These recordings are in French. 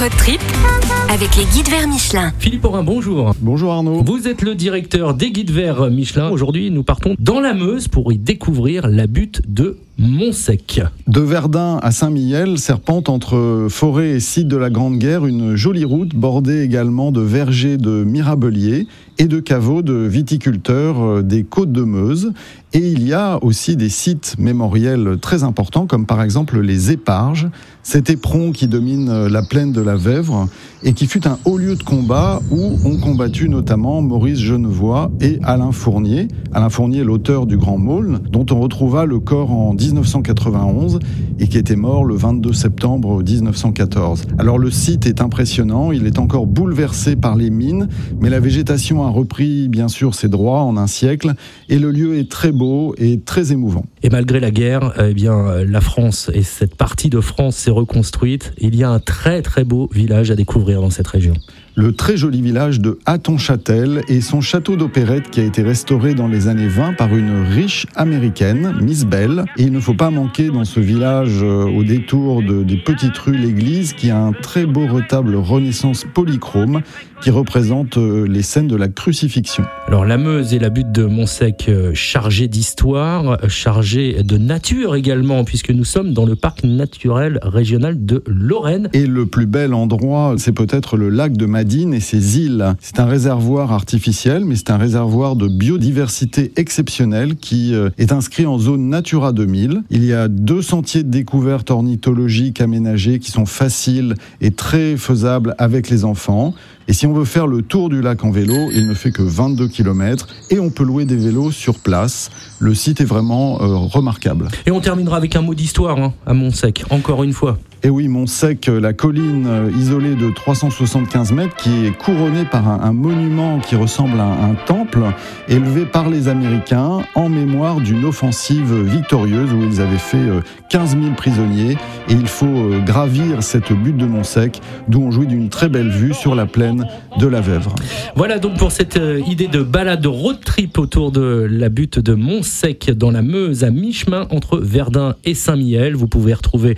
Road trip avec les guides vers Michelin. Philippe Aurin, bonjour. Bonjour Arnaud. Vous êtes le directeur des guides verts Michelin. Aujourd'hui, nous partons dans la Meuse pour y découvrir la butte de Montsec. De Verdun à Saint-Mihiel serpente entre forêt et site de la Grande Guerre une jolie route bordée également de vergers de mirabeliers et de caveaux de viticulteurs euh, des côtes de Meuse. Et il y a aussi des sites mémoriels très importants comme par exemple les Éparges, cet éperon qui domine euh, la plaine de la Vèvre et qui fut un haut lieu de combat où ont combattu notamment Maurice Genevois et Alain Fournier. Alain Fournier, l'auteur du Grand Maulne, dont on retrouva le corps en 1991 et qui était mort le 22 septembre 1914. Alors le site est impressionnant, il est encore bouleversé par les mines, mais la végétation a repris bien sûr ses droits en un siècle et le lieu est très beau et très émouvant. Et malgré la guerre, eh bien la France et cette partie de France s'est reconstruite. Il y a un très très beau village à découvrir dans cette région le très joli village de Hatton-Châtel et son château d'opérette qui a été restauré dans les années 20 par une riche américaine, Miss Bell. Et il ne faut pas manquer dans ce village, euh, au détour de, des petites rues, l'église qui a un très beau retable Renaissance polychrome qui représente euh, les scènes de la crucifixion. Alors la Meuse est la butte de Montsec euh, chargée d'histoire, chargée de nature également, puisque nous sommes dans le parc naturel régional de Lorraine. Et le plus bel endroit, c'est peut-être le lac de Madrid et ses îles. C'est un réservoir artificiel, mais c'est un réservoir de biodiversité exceptionnelle qui euh, est inscrit en zone Natura 2000. Il y a deux sentiers de découverte ornithologique aménagés qui sont faciles et très faisables avec les enfants. Et si on veut faire le tour du lac en vélo, il ne fait que 22 km et on peut louer des vélos sur place. Le site est vraiment euh, remarquable. Et on terminera avec un mot d'histoire hein, à Montsec, encore une fois. Et oui, Montsec, la colline euh, isolée de 375 mètres qui est couronnée par un, monument qui ressemble à un, temple élevé par les Américains en mémoire d'une offensive victorieuse où ils avaient fait 15 euh, 000 prisonniers. Et il faut euh, gravir cette butte de Montsec d'où on jouit d'une très belle vue sur la plaine de la Vèvre. Voilà donc pour cette idée de balade road trip autour de la butte de Montsec dans la Meuse à mi-chemin entre Verdun et Saint-Mihiel. Vous pouvez retrouver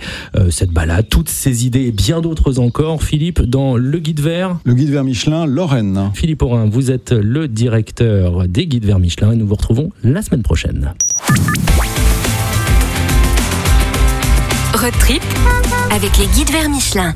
cette balade toutes ces idées et bien d'autres encore, Philippe, dans le guide vert. Le guide vert Michelin, Lorraine. Philippe Aurin, vous êtes le directeur des guides vert Michelin et nous vous retrouvons la semaine prochaine. Road trip avec les guides vers Michelin.